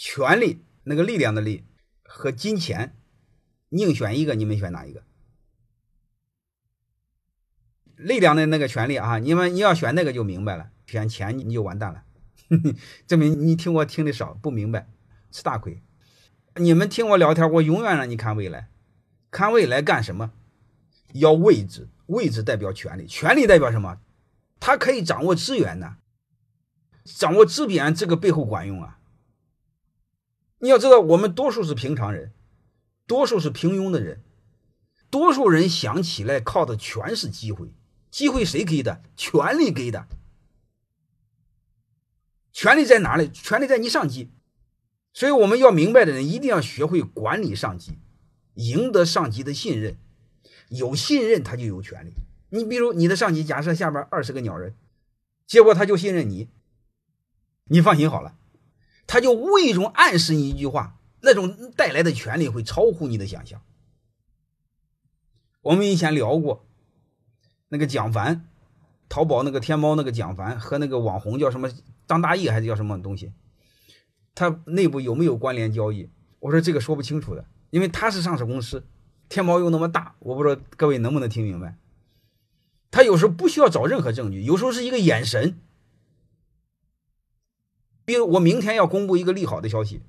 权力那个力量的力和金钱，宁选一个，你们选哪一个？力量的那个权利啊，你们你要选那个就明白了，选钱你就完蛋了，证明你听我听的少，不明白，吃大亏。你们听我聊天，我永远让你看未来，看未来干什么？要位置，位置代表权力，权力代表什么？他可以掌握资源呢，掌握资源这个背后管用啊。你要知道，我们多数是平常人，多数是平庸的人，多数人想起来靠的全是机会。机会谁给的？权力给的。权力在哪里？权力在你上级。所以我们要明白的人，一定要学会管理上级，赢得上级的信任。有信任，他就有权利。你比如你的上级，假设下边二十个鸟人，结果他就信任你，你放心好了，他就无意中暗示你一句话，那种带来的权利会超乎你的想象。我们以前聊过。那个蒋凡，淘宝那个天猫那个蒋凡和那个网红叫什么张大奕还是叫什么东西？他内部有没有关联交易？我说这个说不清楚的，因为他是上市公司，天猫又那么大，我不知道各位能不能听明白。他有时候不需要找任何证据，有时候是一个眼神。比如我明天要公布一个利好的消息，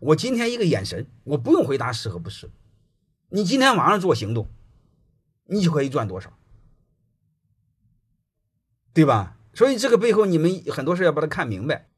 我今天一个眼神，我不用回答是和不是，你今天晚上做行动，你就可以赚多少。对吧？所以这个背后，你们很多事要把它看明白。